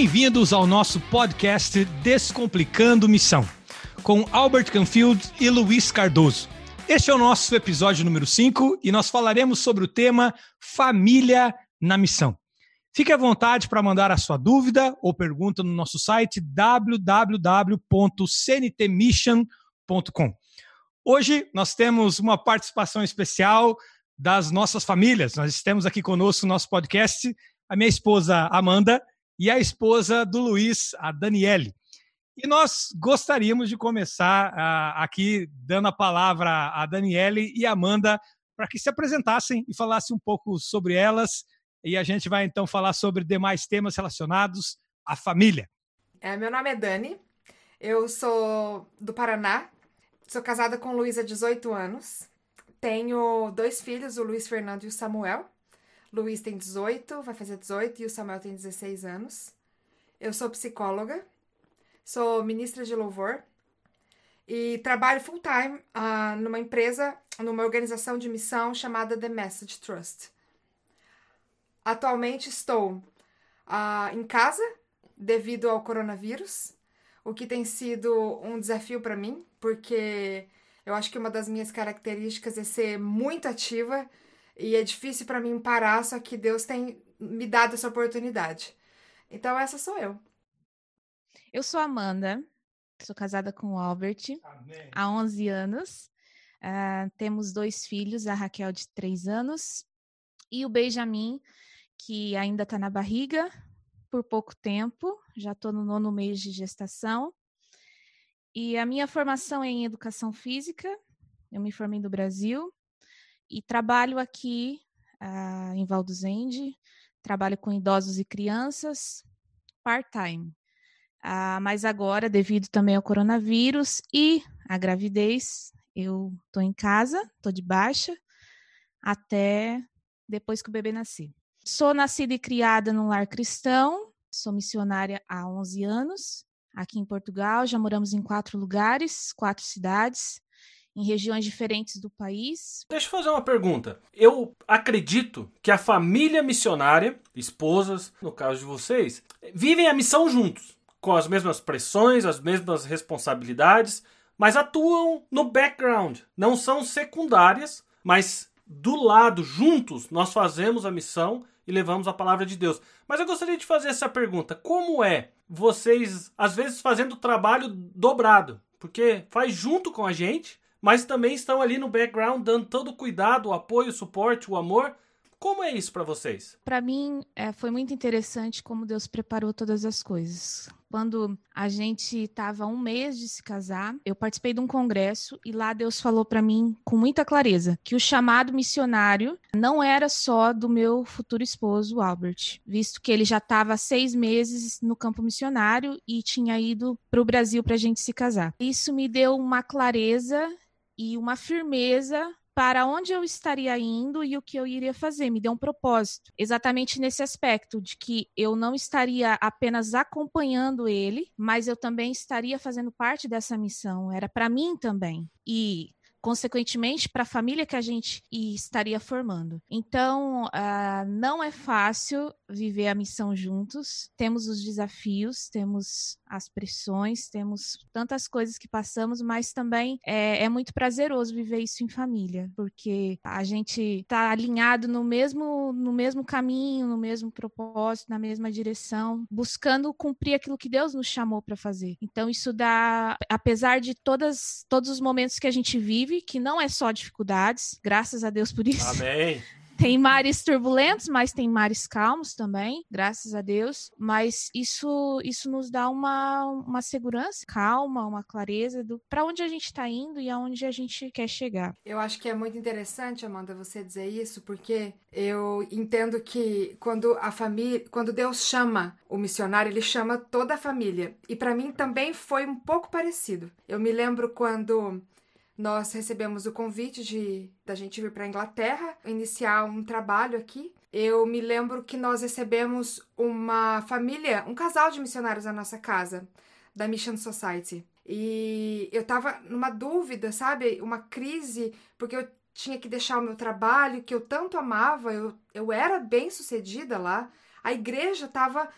Bem-vindos ao nosso podcast Descomplicando Missão, com Albert Canfield e Luiz Cardoso. Este é o nosso episódio número 5 e nós falaremos sobre o tema Família na Missão. Fique à vontade para mandar a sua dúvida ou pergunta no nosso site www.cntmission.com. Hoje nós temos uma participação especial das nossas famílias. Nós temos aqui conosco no nosso podcast a minha esposa Amanda e a esposa do Luiz, a Daniele. E nós gostaríamos de começar uh, aqui dando a palavra a Daniele e a Amanda para que se apresentassem e falassem um pouco sobre elas. E a gente vai então falar sobre demais temas relacionados à família. É, meu nome é Dani, eu sou do Paraná, sou casada com o Luiz há 18 anos, tenho dois filhos, o Luiz Fernando e o Samuel. Luiz tem 18, vai fazer 18, e o Samuel tem 16 anos. Eu sou psicóloga, sou ministra de louvor e trabalho full time uh, numa empresa, numa organização de missão chamada The Message Trust. Atualmente estou uh, em casa devido ao coronavírus, o que tem sido um desafio para mim, porque eu acho que uma das minhas características é ser muito ativa e é difícil para mim parar, só que Deus tem me dado essa oportunidade. Então, essa sou eu. Eu sou Amanda, sou casada com o Albert Amém. há 11 anos. Uh, temos dois filhos, a Raquel de 3 anos e o Benjamin, que ainda está na barriga por pouco tempo, já estou no nono mês de gestação. E a minha formação é em educação física, eu me formei no Brasil, e trabalho aqui uh, em Valduzende, trabalho com idosos e crianças, part-time. Uh, mas agora, devido também ao coronavírus e à gravidez, eu estou em casa, estou de baixa, até depois que o bebê nascer. Sou nascida e criada num lar cristão, sou missionária há 11 anos, aqui em Portugal, já moramos em quatro lugares, quatro cidades, em regiões diferentes do país. Deixa eu fazer uma pergunta. Eu acredito que a família missionária, esposas, no caso de vocês, vivem a missão juntos, com as mesmas pressões, as mesmas responsabilidades, mas atuam no background. Não são secundárias, mas do lado, juntos, nós fazemos a missão e levamos a palavra de Deus. Mas eu gostaria de fazer essa pergunta: como é vocês, às vezes, fazendo o trabalho dobrado? Porque faz junto com a gente, mas também estão ali no background dando todo o cuidado, o apoio, o suporte, o amor. Como é isso para vocês? Para mim, é, foi muito interessante como Deus preparou todas as coisas. Quando a gente estava um mês de se casar, eu participei de um congresso e lá Deus falou para mim com muita clareza que o chamado missionário não era só do meu futuro esposo, Albert, visto que ele já estava seis meses no campo missionário e tinha ido para o Brasil para a gente se casar. Isso me deu uma clareza e uma firmeza para onde eu estaria indo e o que eu iria fazer, me deu um propósito. Exatamente nesse aspecto de que eu não estaria apenas acompanhando ele, mas eu também estaria fazendo parte dessa missão, era para mim também. E consequentemente para a família que a gente estaria formando. Então, uh, não é fácil viver a missão juntos. Temos os desafios, temos as pressões, temos tantas coisas que passamos, mas também é, é muito prazeroso viver isso em família, porque a gente está alinhado no mesmo, no mesmo caminho, no mesmo propósito, na mesma direção, buscando cumprir aquilo que Deus nos chamou para fazer. Então, isso dá, apesar de todas, todos os momentos que a gente vive, que não é só dificuldades, graças a Deus por isso. Amém. Tem mares turbulentos, mas tem mares calmos também, graças a Deus. Mas isso isso nos dá uma, uma segurança, calma, uma clareza do para onde a gente está indo e aonde a gente quer chegar. Eu acho que é muito interessante, Amanda, você dizer isso, porque eu entendo que quando a família, quando Deus chama o missionário, ele chama toda a família. E para mim também foi um pouco parecido. Eu me lembro quando nós recebemos o convite de da gente vir para Inglaterra, iniciar um trabalho aqui. Eu me lembro que nós recebemos uma família, um casal de missionários na nossa casa, da Mission Society. E eu tava numa dúvida, sabe? Uma crise, porque eu tinha que deixar o meu trabalho, que eu tanto amava, eu, eu era bem sucedida lá. A igreja tava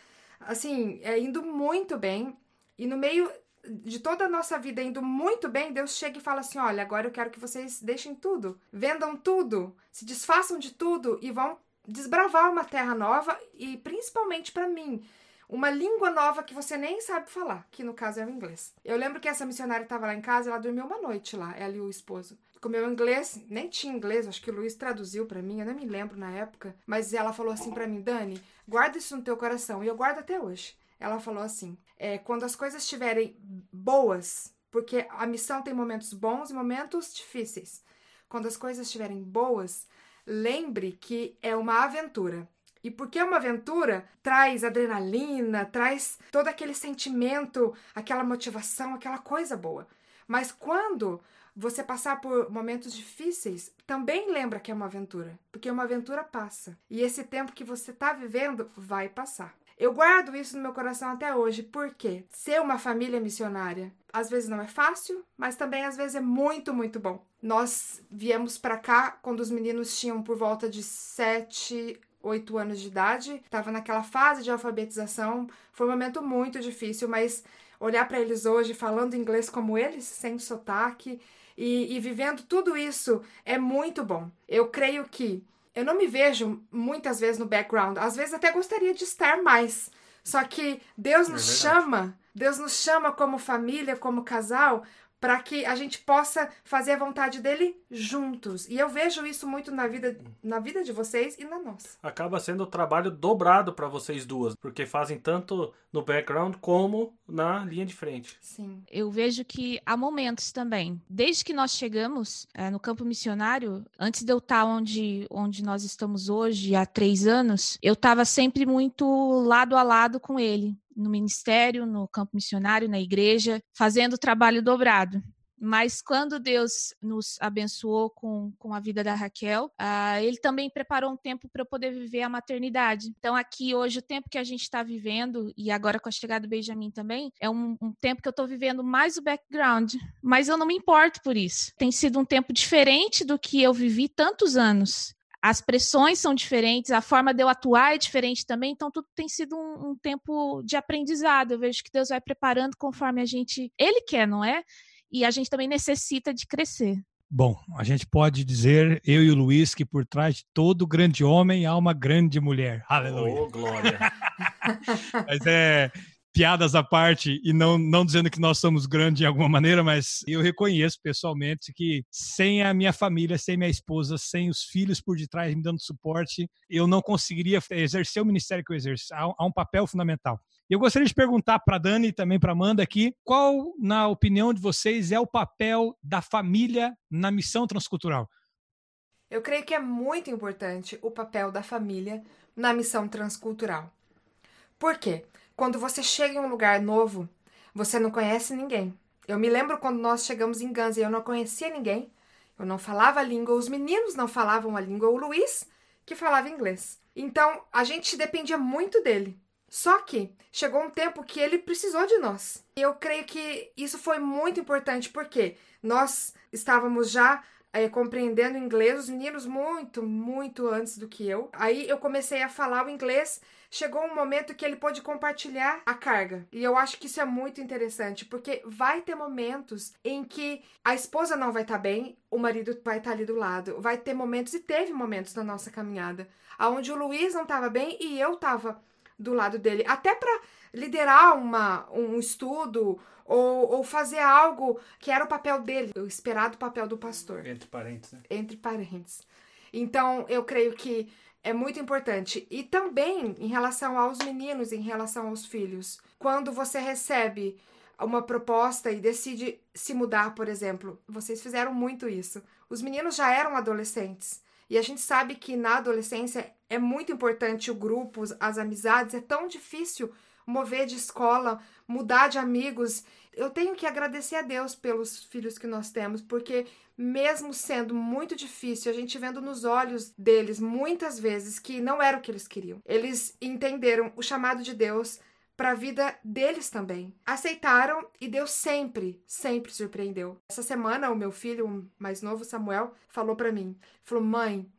assim, é, indo muito bem. E no meio de toda a nossa vida indo muito bem, Deus chega e fala assim: olha, agora eu quero que vocês deixem tudo, vendam tudo, se desfaçam de tudo e vão desbravar uma terra nova e principalmente para mim. Uma língua nova que você nem sabe falar, que no caso é o inglês. Eu lembro que essa missionária estava lá em casa, ela dormiu uma noite lá, ela e o esposo. Comeu inglês, nem tinha inglês, acho que o Luiz traduziu para mim, eu não me lembro na época, mas ela falou assim para mim, Dani, guarda isso no teu coração, e eu guardo até hoje. Ela falou assim: é, quando as coisas estiverem boas, porque a missão tem momentos bons e momentos difíceis. Quando as coisas estiverem boas, lembre que é uma aventura. E porque é uma aventura, traz adrenalina, traz todo aquele sentimento, aquela motivação, aquela coisa boa. Mas quando você passar por momentos difíceis, também lembra que é uma aventura, porque uma aventura passa. E esse tempo que você está vivendo vai passar. Eu guardo isso no meu coração até hoje, porque ser uma família missionária às vezes não é fácil, mas também às vezes é muito, muito bom. Nós viemos para cá quando os meninos tinham por volta de 7, 8 anos de idade, estava naquela fase de alfabetização. Foi um momento muito difícil, mas olhar para eles hoje falando inglês como eles, sem sotaque e, e vivendo tudo isso é muito bom. Eu creio que eu não me vejo muitas vezes no background, às vezes até gostaria de estar mais. Só que Deus é nos é chama, Deus nos chama como família, como casal, para que a gente possa fazer a vontade dele juntos. E eu vejo isso muito na vida, na vida de vocês e na nossa. Acaba sendo o trabalho dobrado para vocês duas, porque fazem tanto no background como na linha de frente. Sim. Eu vejo que há momentos também. Desde que nós chegamos é, no campo missionário, antes de eu estar onde, onde nós estamos hoje, há três anos, eu estava sempre muito lado a lado com ele no ministério, no campo missionário, na igreja, fazendo trabalho dobrado. Mas quando Deus nos abençoou com, com a vida da Raquel, uh, Ele também preparou um tempo para eu poder viver a maternidade. Então, aqui hoje, o tempo que a gente está vivendo, e agora com a chegada do Benjamin também, é um, um tempo que eu estou vivendo mais o background. Mas eu não me importo por isso. Tem sido um tempo diferente do que eu vivi tantos anos as pressões são diferentes, a forma de eu atuar é diferente também, então tudo tem sido um, um, tempo de aprendizado. Eu vejo que Deus vai preparando conforme a gente, Ele quer, não é? E a gente também necessita de crescer. Bom, a gente pode dizer, eu e o Luiz, que por trás de todo grande homem há uma grande mulher. Aleluia. Oh, glória. Mas é, piadas à parte e não, não dizendo que nós somos grandes em alguma maneira, mas eu reconheço pessoalmente que sem a minha família, sem minha esposa, sem os filhos por detrás me dando suporte, eu não conseguiria exercer o ministério que eu exerço. Há, há um papel fundamental. Eu gostaria de perguntar para Dani e também para Amanda aqui, qual, na opinião de vocês, é o papel da família na missão transcultural? Eu creio que é muito importante o papel da família na missão transcultural. Por quê? Quando você chega em um lugar novo, você não conhece ninguém. Eu me lembro quando nós chegamos em Guns e eu não conhecia ninguém. Eu não falava a língua, os meninos não falavam a língua, o Luiz que falava inglês. Então, a gente dependia muito dele. Só que chegou um tempo que ele precisou de nós. E eu creio que isso foi muito importante porque nós estávamos já é, compreendendo inglês, os meninos muito, muito antes do que eu. Aí eu comecei a falar o inglês. Chegou um momento que ele pôde compartilhar a carga. E eu acho que isso é muito interessante, porque vai ter momentos em que a esposa não vai estar tá bem, o marido vai estar tá ali do lado. Vai ter momentos, e teve momentos na nossa caminhada, onde o Luiz não estava bem e eu estava do lado dele. Até para liderar uma, um estudo ou, ou fazer algo que era o papel dele, o esperado papel do pastor. Entre parênteses, né? Entre parênteses. Então, eu creio que é muito importante. E também em relação aos meninos, em relação aos filhos. Quando você recebe uma proposta e decide se mudar, por exemplo, vocês fizeram muito isso. Os meninos já eram adolescentes. E a gente sabe que na adolescência é muito importante o grupo, as amizades, é tão difícil mover de escola, mudar de amigos. Eu tenho que agradecer a Deus pelos filhos que nós temos, porque mesmo sendo muito difícil, a gente vendo nos olhos deles muitas vezes que não era o que eles queriam. Eles entenderam o chamado de Deus para a vida deles também. Aceitaram e Deus sempre, sempre surpreendeu. Essa semana o meu filho, o mais novo Samuel, falou para mim, falou: "Mãe,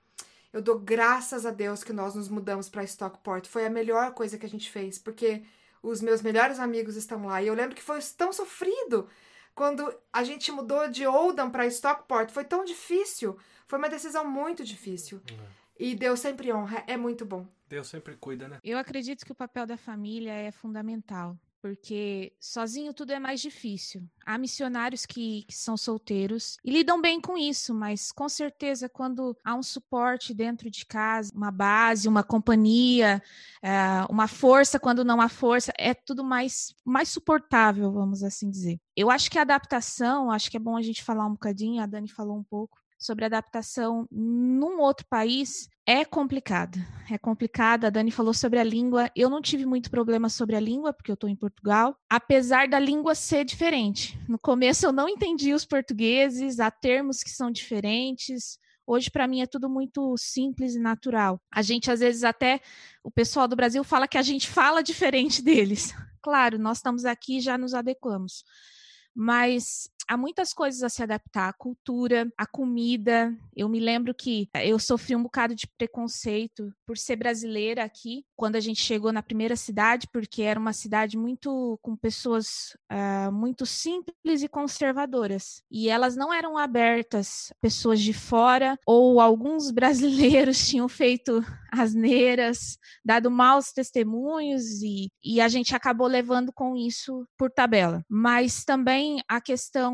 Eu dou graças a Deus que nós nos mudamos para Stockport. Foi a melhor coisa que a gente fez, porque os meus melhores amigos estão lá. E eu lembro que foi tão sofrido quando a gente mudou de Oldham para Stockport. Foi tão difícil. Foi uma decisão muito difícil. Uhum. E Deus sempre honra. É muito bom. Deus sempre cuida, né? Eu acredito que o papel da família é fundamental porque sozinho tudo é mais difícil. Há missionários que, que, são solteiros e lidam bem com isso, mas com certeza quando há um suporte dentro de casa, uma base, uma companhia, é, uma força quando não há força, é tudo mais, mais suportável, vamos assim dizer. Eu acho que a adaptação, acho que é bom a gente falar um bocadinho, a Dani falou um pouco, sobre adaptação num outro país é complicado. É complicado. A Dani falou sobre a língua. Eu não tive muito problema sobre a língua, porque eu estou em Portugal, apesar da língua ser diferente. No começo eu não entendi os portugueses, há termos que são diferentes. Hoje, para mim, é tudo muito simples e natural. A gente, às vezes, até o pessoal do Brasil fala que a gente fala diferente deles. Claro, nós estamos aqui e já nos adequamos mas há muitas coisas a se adaptar, a cultura, a comida. Eu me lembro que eu sofri um bocado de preconceito por ser brasileira aqui, quando a gente chegou na primeira cidade, porque era uma cidade muito com pessoas uh, muito simples e conservadoras. E elas não eram abertas, pessoas de fora, ou alguns brasileiros tinham feito asneiras, dado maus testemunhos, e, e a gente acabou levando com isso por tabela. Mas também a questão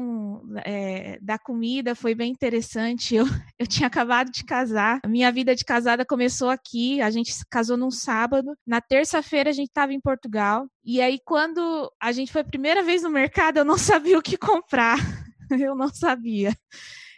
é, da comida foi bem interessante. Eu, eu tinha acabado de casar, a minha vida de casada começou aqui, a gente casou num sábado, na terça-feira a gente estava em Portugal, e aí quando a gente foi a primeira vez no mercado, eu não sabia o que comprar. Eu não sabia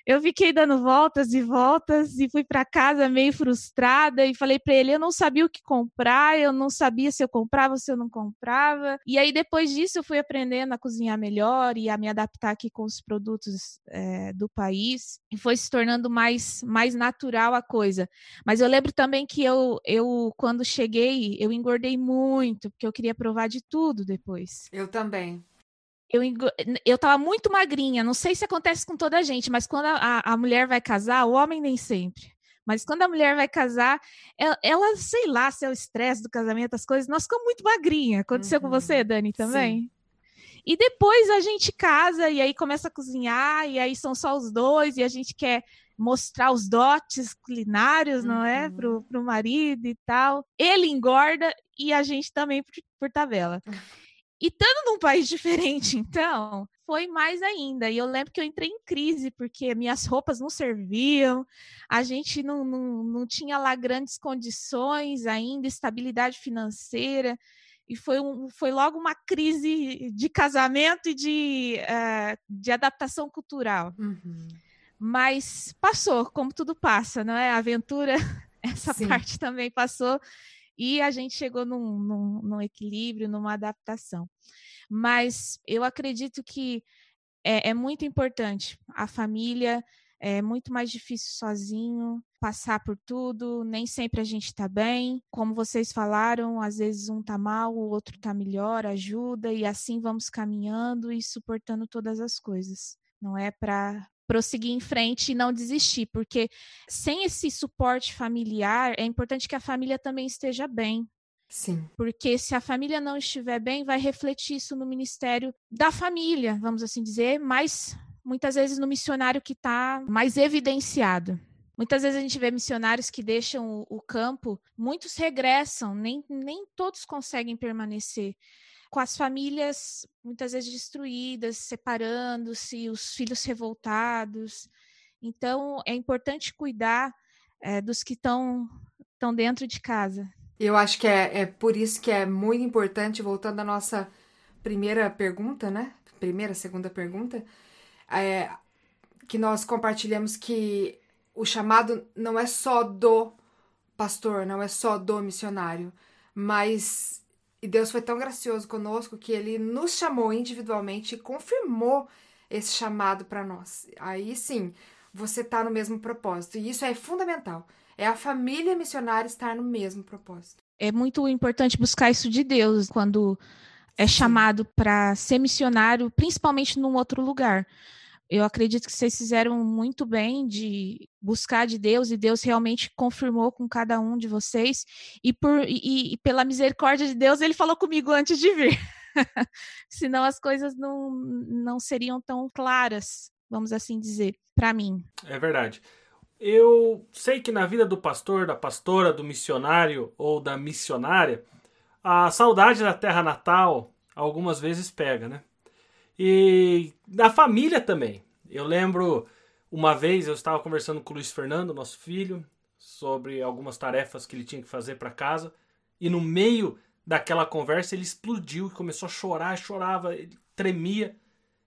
eu fiquei dando voltas e voltas e fui para casa meio frustrada e falei para ele, eu não sabia o que comprar, eu não sabia se eu comprava ou se eu não comprava. E aí depois disso eu fui aprendendo a cozinhar melhor e a me adaptar aqui com os produtos é, do país e foi se tornando mais mais natural a coisa. Mas eu lembro também que eu eu quando cheguei eu engordei muito porque eu queria provar de tudo depois. Eu também eu, eu tava muito magrinha. Não sei se acontece com toda a gente, mas quando a, a mulher vai casar, o homem nem sempre. Mas quando a mulher vai casar, ela, ela sei lá, se é o estresse do casamento, as coisas, nós ficamos muito magrinha. Aconteceu uhum. com você, Dani, também? Sim. E depois a gente casa e aí começa a cozinhar, e aí são só os dois, e a gente quer mostrar os dotes culinários, uhum. não é? Pro, uhum. pro marido e tal. Ele engorda e a gente também por, por tabela. E estando num país diferente, então, foi mais ainda. E eu lembro que eu entrei em crise, porque minhas roupas não serviam, a gente não, não, não tinha lá grandes condições ainda, estabilidade financeira. E foi, um, foi logo uma crise de casamento e de, uh, de adaptação cultural. Uhum. Mas passou, como tudo passa, não é? A aventura, essa Sim. parte também passou e a gente chegou num, num, num equilíbrio, numa adaptação. Mas eu acredito que é, é muito importante a família é muito mais difícil sozinho passar por tudo, nem sempre a gente está bem. Como vocês falaram, às vezes um está mal, o outro está melhor, ajuda, e assim vamos caminhando e suportando todas as coisas. Não é para prosseguir em frente e não desistir, porque sem esse suporte familiar, é importante que a família também esteja bem. Sim. Porque se a família não estiver bem, vai refletir isso no ministério da família, vamos assim dizer, mas muitas vezes no missionário que está mais evidenciado. Muitas vezes a gente vê missionários que deixam o, o campo, muitos regressam, nem, nem todos conseguem permanecer com as famílias muitas vezes destruídas, separando-se, os filhos revoltados. Então, é importante cuidar é, dos que estão dentro de casa. Eu acho que é, é por isso que é muito importante, voltando à nossa primeira pergunta, né? Primeira, segunda pergunta, é, que nós compartilhamos que o chamado não é só do pastor, não é só do missionário, mas e Deus foi tão gracioso conosco que ele nos chamou individualmente e confirmou esse chamado para nós. Aí sim, você está no mesmo propósito. E isso é fundamental. É a família missionária estar no mesmo propósito. É muito importante buscar isso de Deus quando é chamado para ser missionário, principalmente num outro lugar. Eu acredito que vocês fizeram muito bem de buscar de Deus e Deus realmente confirmou com cada um de vocês e por e, e pela misericórdia de Deus ele falou comigo antes de vir. Senão as coisas não, não seriam tão claras, vamos assim dizer, para mim. É verdade. Eu sei que na vida do pastor, da pastora, do missionário ou da missionária, a saudade da terra natal algumas vezes pega, né? E da família também. Eu lembro uma vez eu estava conversando com o Luiz Fernando, nosso filho, sobre algumas tarefas que ele tinha que fazer para casa, e no meio daquela conversa ele explodiu e começou a chorar, chorava, tremia.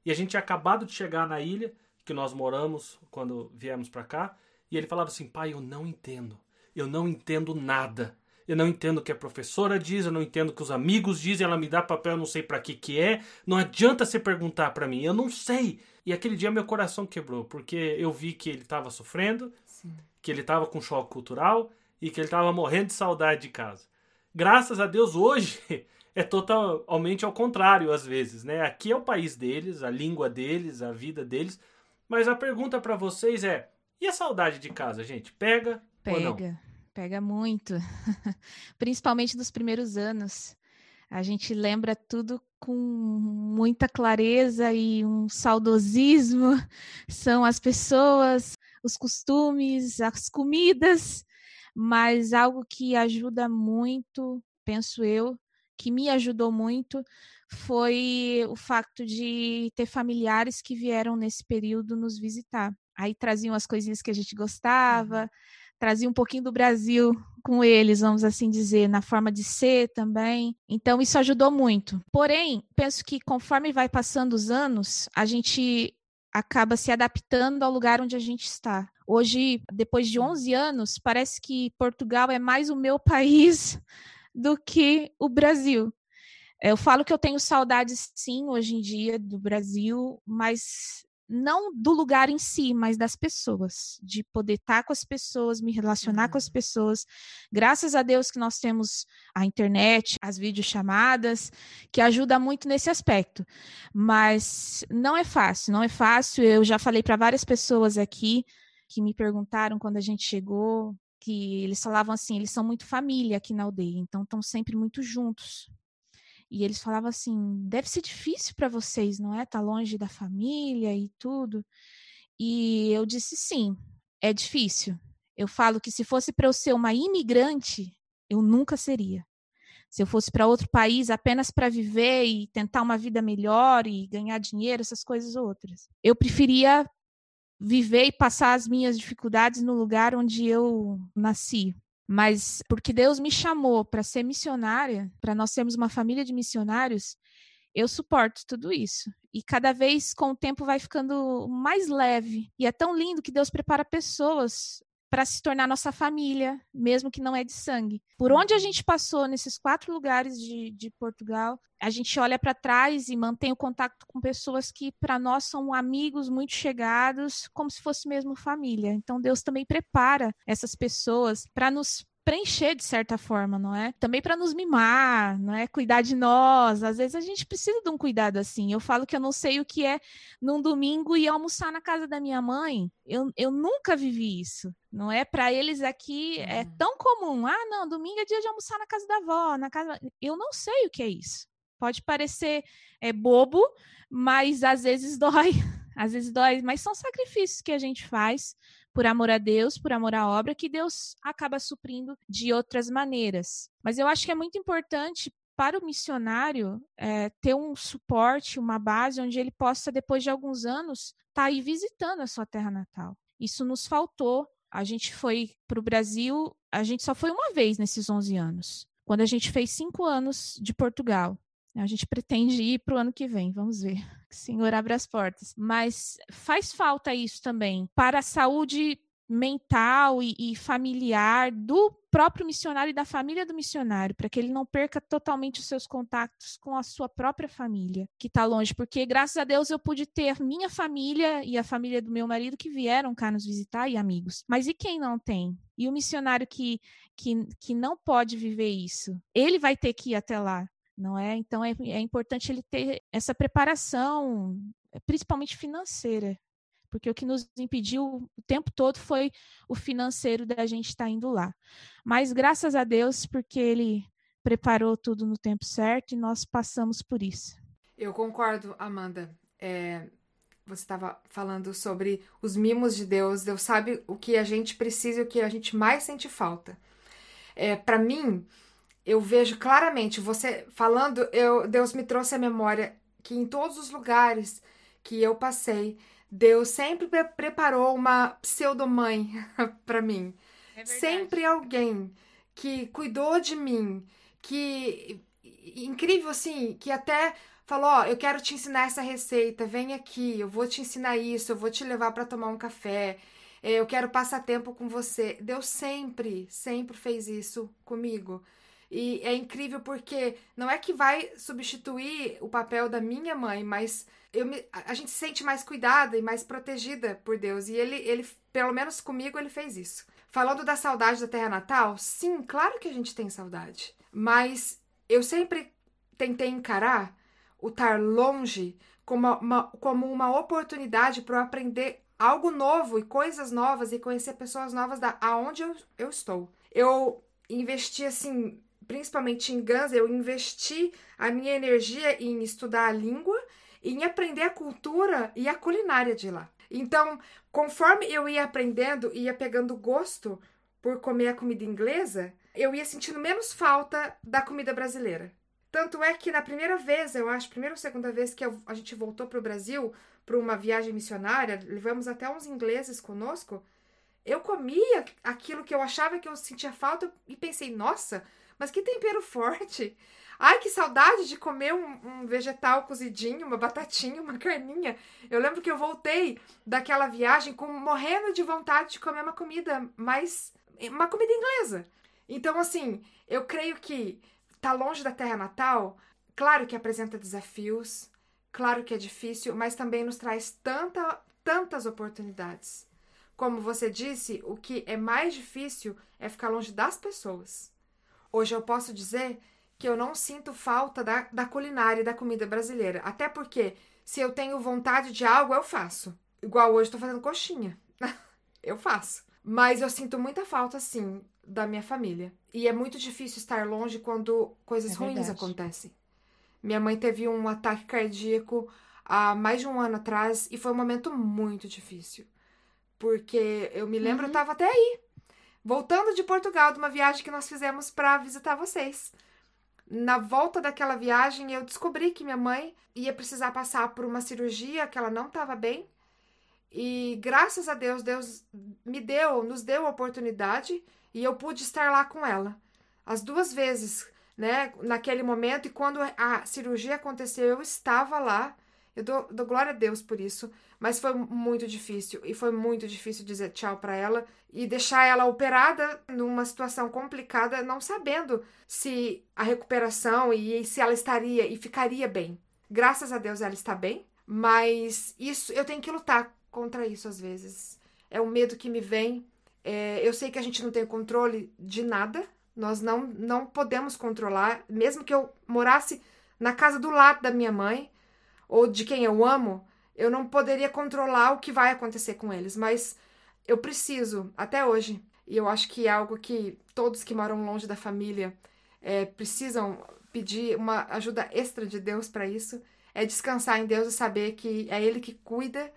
E a gente tinha acabado de chegar na ilha que nós moramos quando viemos para cá, e ele falava assim: "Pai, eu não entendo. Eu não entendo nada eu não entendo o que a professora diz, eu não entendo o que os amigos dizem, ela me dá papel, eu não sei para que que é. Não adianta você perguntar para mim, eu não sei. E aquele dia meu coração quebrou, porque eu vi que ele estava sofrendo, Sim. que ele estava com choque cultural e que ele estava morrendo de saudade de casa. Graças a Deus hoje é totalmente ao contrário às vezes, né? Aqui é o país deles, a língua deles, a vida deles. Mas a pergunta para vocês é: e a saudade de casa, gente? Pega, Pega. ou não? Pega muito, principalmente dos primeiros anos. A gente lembra tudo com muita clareza e um saudosismo. São as pessoas, os costumes, as comidas, mas algo que ajuda muito, penso eu, que me ajudou muito, foi o fato de ter familiares que vieram nesse período nos visitar. Aí traziam as coisinhas que a gente gostava, trazia um pouquinho do Brasil com eles, vamos assim dizer, na forma de ser também. Então isso ajudou muito. Porém, penso que conforme vai passando os anos, a gente acaba se adaptando ao lugar onde a gente está. Hoje, depois de 11 anos, parece que Portugal é mais o meu país do que o Brasil. Eu falo que eu tenho saudades, sim, hoje em dia do Brasil, mas não do lugar em si, mas das pessoas, de poder estar com as pessoas, me relacionar uhum. com as uhum. pessoas. Graças a Deus que nós temos a internet, as videochamadas, que ajuda muito nesse aspecto. Mas não é fácil, não é fácil. Eu já falei para várias pessoas aqui que me perguntaram quando a gente chegou, que eles falavam assim, eles são muito família aqui na aldeia, então estão sempre muito juntos. E eles falavam assim: deve ser difícil para vocês, não é? Tá longe da família e tudo. E eu disse: sim, é difícil. Eu falo que se fosse para eu ser uma imigrante, eu nunca seria. Se eu fosse para outro país apenas para viver e tentar uma vida melhor e ganhar dinheiro, essas coisas outras. Eu preferia viver e passar as minhas dificuldades no lugar onde eu nasci, mas porque Deus me chamou para ser missionária, para nós sermos uma família de missionários, eu suporto tudo isso. E cada vez com o tempo vai ficando mais leve. E é tão lindo que Deus prepara pessoas para se tornar nossa família, mesmo que não é de sangue. Por onde a gente passou nesses quatro lugares de, de Portugal, a gente olha para trás e mantém o contato com pessoas que para nós são amigos muito chegados, como se fosse mesmo família. Então Deus também prepara essas pessoas para nos preencher de certa forma, não é? Também para nos mimar, não é? Cuidar de nós. Às vezes a gente precisa de um cuidado assim. Eu falo que eu não sei o que é num domingo ir almoçar na casa da minha mãe. Eu, eu nunca vivi isso. Não é para eles aqui é uhum. tão comum. Ah, não, domingo é dia de almoçar na casa da avó, na casa. Eu não sei o que é isso. Pode parecer é bobo, mas às vezes dói. Às vezes dói, mas são sacrifícios que a gente faz por amor a Deus, por amor à obra, que Deus acaba suprindo de outras maneiras. Mas eu acho que é muito importante para o missionário é, ter um suporte, uma base onde ele possa, depois de alguns anos, estar tá aí visitando a sua terra natal. Isso nos faltou. A gente foi para o Brasil, a gente só foi uma vez nesses 11 anos, quando a gente fez cinco anos de Portugal. A gente pretende ir para o ano que vem, vamos ver. Que o Senhor abra as portas. Mas faz falta isso também para a saúde mental e, e, familiar do próprio missionário e da família do missionário, para que ele não perca totalmente os seus contatos com a sua própria família, que está longe. Porque, graças a Deus, eu pude ter minha família e a família do meu marido que vieram cá nos visitar e amigos. Mas e quem não tem? E o missionário que, que, que não pode viver isso? Ele vai ter que ir até lá não é? Então é, é importante ele ter essa preparação, principalmente financeira. porque o que nos impediu o tempo todo foi o financeiro da gente estar indo lá. Mas graças a Deus, porque ele preparou tudo no tempo certo e nós passamos por isso. Eu concordo, Amanda. É, você estava falando sobre os mimos de Deus. Deus sabe o que a gente precisa e o que a gente mais sente falta. É, Para mim, eu vejo claramente, você falando, eu, Deus me trouxe a memória que em todos os lugares que eu passei, Deus sempre pre preparou uma pseudo-mãe para mim. É sempre alguém que cuidou de mim, que incrível assim, que até falou, ó, oh, eu quero te ensinar essa receita, vem aqui, eu vou te ensinar isso, eu vou te levar para tomar um café, é, eu quero passar tempo com você. Deus sempre, sempre fez isso comigo. E é incrível porque não é que vai substituir o papel da minha mãe, mas eu me, a gente se sente mais cuidada e mais protegida por Deus. E ele, ele, pelo menos comigo, ele fez isso. Falando da saudade da terra natal, sim, claro que a gente tem saudade. Mas eu sempre tentei encarar o estar longe como uma, como uma oportunidade para eu aprender algo novo e coisas novas e conhecer pessoas novas da aonde eu, eu estou. Eu investi assim, principalmente em Guns, eu investi a minha energia em estudar a língua em aprender a cultura e a culinária de lá. Então, conforme eu ia aprendendo e ia pegando gosto por comer a comida inglesa, eu ia sentindo menos falta da comida brasileira. Tanto é que na primeira vez, eu acho, primeira ou segunda vez que a gente voltou para o Brasil, para uma viagem missionária, levamos até uns ingleses conosco. Eu comia aquilo que eu achava que eu sentia falta e pensei, nossa, mas que tempero forte! Ai, que saudade de comer um, um, vegetal cozidinho, uma batatinha, uma carninha. Eu lembro que eu voltei daquela viagem com morrendo de vontade de comer uma comida mais. uma comida inglesa. Então, assim, eu creio que tá longe da terra natal, claro que apresenta desafios, Claro que é difícil, mas também nos traz tanta, tantas oportunidades. Como você disse, o que é mais difícil é ficar longe das pessoas. Hoje eu posso dizer que eu não sinto falta da, da culinária e da comida brasileira. Até porque, se eu tenho vontade de algo, eu faço. Igual hoje estou fazendo coxinha. eu faço. Mas eu sinto muita falta, sim, da minha família. E é muito difícil estar longe quando coisas é ruins acontecem. Minha mãe teve um ataque cardíaco há mais de um ano atrás e foi um momento muito difícil. Porque eu me lembro, uhum. eu tava até aí, voltando de Portugal, de uma viagem que nós fizemos para visitar vocês. Na volta daquela viagem, eu descobri que minha mãe ia precisar passar por uma cirurgia, que ela não estava bem. E graças a Deus, Deus me deu, nos deu a oportunidade e eu pude estar lá com ela. As duas vezes né, naquele momento, e quando a cirurgia aconteceu, eu estava lá. Eu dou, dou glória a Deus por isso, mas foi muito difícil. E foi muito difícil dizer tchau para ela e deixar ela operada numa situação complicada, não sabendo se a recuperação e se ela estaria e ficaria bem. Graças a Deus ela está bem, mas isso eu tenho que lutar contra isso às vezes. É um medo que me vem. É, eu sei que a gente não tem controle de nada, nós não, não podemos controlar, mesmo que eu morasse na casa do lado da minha mãe ou de quem eu amo, eu não poderia controlar o que vai acontecer com eles, mas eu preciso, até hoje, e eu acho que é algo que todos que moram longe da família é, precisam pedir uma ajuda extra de Deus para isso, é descansar em Deus e saber que é Ele que cuida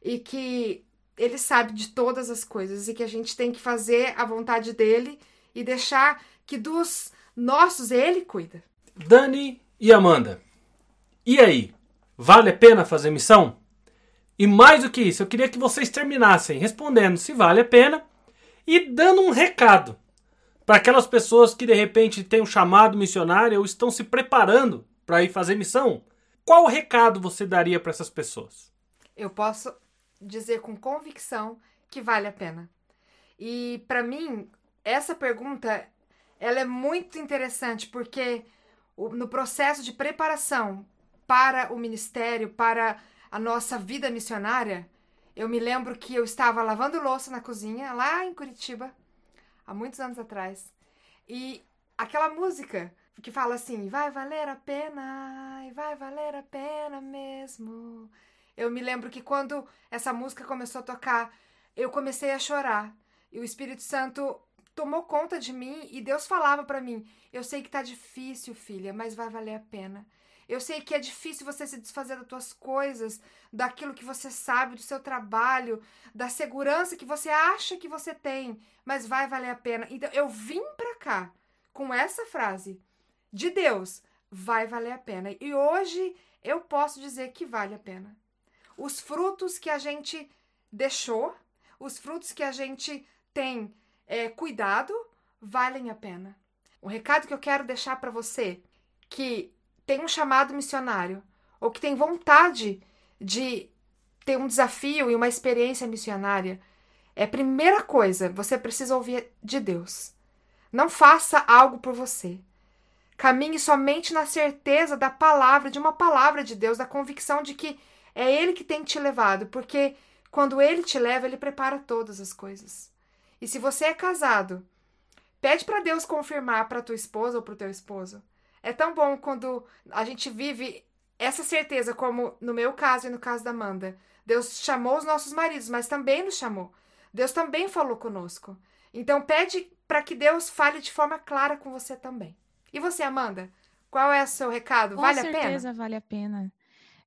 e que Ele sabe de todas as coisas e que a gente tem que fazer a vontade dele e deixar que dos nossos ele cuida. Dani e Amanda, e aí? Vale a pena fazer missão? E mais do que isso, eu queria que vocês terminassem respondendo se vale a pena e dando um recado para aquelas pessoas que de repente têm um chamado missionário ou estão se preparando para ir fazer missão. Qual recado você daria para essas pessoas? Eu posso dizer com convicção que vale a pena. E para mim, essa pergunta ela é muito interessante porque no processo de preparação para o ministério, para a nossa vida missionária, eu me lembro que eu estava lavando louça na cozinha, lá em Curitiba, há muitos anos atrás, e aquela música que fala assim: vai valer a pena, vai valer a pena mesmo. Eu me lembro que quando essa música começou a tocar, eu comecei a chorar. E o Espírito Santo tomou conta de mim e Deus falava para mim: Eu sei que tá difícil, filha, mas vai valer a pena. Eu sei que é difícil você se desfazer das tuas coisas, daquilo que você sabe, do seu trabalho, da segurança que você acha que você tem, mas vai valer a pena. Então eu vim para cá com essa frase de Deus, vai valer a pena. E hoje eu posso dizer que vale a pena. Os frutos que a gente deixou, os frutos que a gente tem é, cuidado, valem a pena. Um recado que eu quero deixar para você que tem um chamado missionário ou que tem vontade de ter um desafio e uma experiência missionária, é primeira coisa, você precisa ouvir de Deus. Não faça algo por você. Caminhe somente na certeza da palavra, de uma palavra de Deus, da convicção de que é Ele que tem te levado, porque quando Ele te leva, Ele prepara todas as coisas. E se você é casado, pede para Deus confirmar para tua esposa ou para o teu esposo. É tão bom quando a gente vive essa certeza, como no meu caso e no caso da Amanda. Deus chamou os nossos maridos, mas também nos chamou. Deus também falou conosco. Então pede para que Deus fale de forma clara com você também. E você, Amanda? Qual é o seu recado? Com vale a pena? Com certeza vale a pena.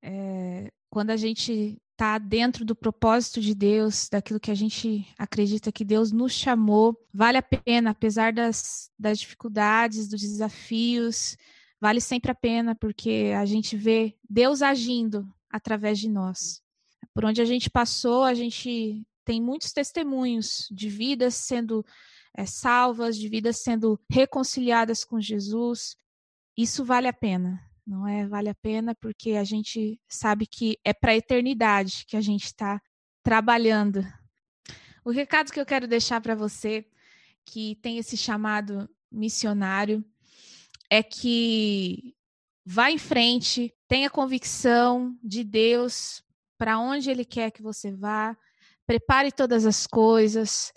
É, quando a gente está dentro do propósito de Deus, daquilo que a gente acredita que Deus nos chamou, vale a pena, apesar das, das dificuldades, dos desafios, vale sempre a pena, porque a gente vê Deus agindo através de nós. Por onde a gente passou, a gente tem muitos testemunhos de vidas sendo é, salvas, de vidas sendo reconciliadas com Jesus. Isso vale a pena não é? Vale a pena porque a gente sabe que é para a eternidade que a gente está trabalhando. O recado que eu quero deixar para você que tem esse chamado missionário é que vá em frente, tenha convicção de Deus para onde Ele quer que você vá, prepare todas as coisas,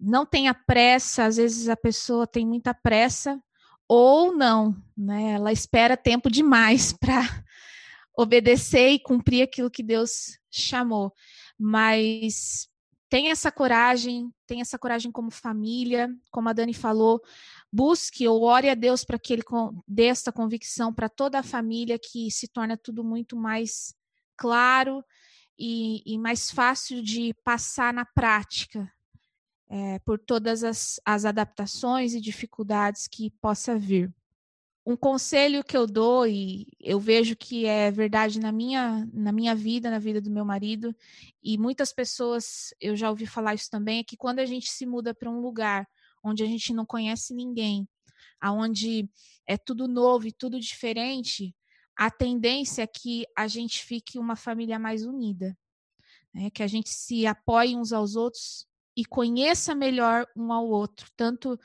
não tenha pressa, às vezes a pessoa tem muita pressa ou não, né? Ela espera tempo demais para obedecer e cumprir aquilo que Deus chamou. Mas tem essa coragem, tem essa coragem como família, como a Dani falou, busque ou ore a Deus para que Ele dê essa convicção para toda a família, que se torna tudo muito mais claro e, e mais fácil de passar na prática, é, por todas as, as adaptações e dificuldades que possa vir. Um conselho que eu dou, e eu vejo que é verdade na minha, na minha vida, na vida do meu marido, e muitas pessoas, eu já ouvi falar isso também, é que quando a gente se muda para um lugar onde a gente não conhece ninguém, aonde é tudo novo e tudo diferente, a tendência é que a gente fique uma família mais unida, né? que a gente se apoie uns aos outros e conheça melhor um ao outro, tanto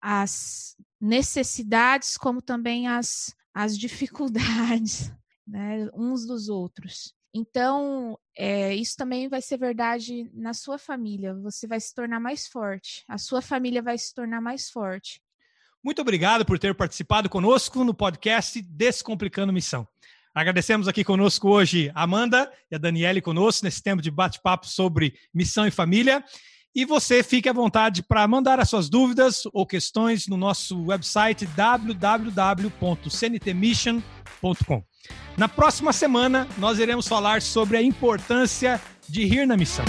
as necessidades como também as, as dificuldades né, uns dos outros. Então, é, isso também vai ser verdade na sua família. Você vai se tornar mais forte, a sua família vai se tornar mais forte. Muito obrigado por ter participado conosco no podcast Descomplicando Missão. Agradecemos aqui conosco hoje a Amanda e a Daniele conosco nesse tempo de bate-papo sobre missão e família. E você fique à vontade para mandar as suas dúvidas ou questões no nosso website www.cntmission.com. Na próxima semana, nós iremos falar sobre a importância de rir na missão.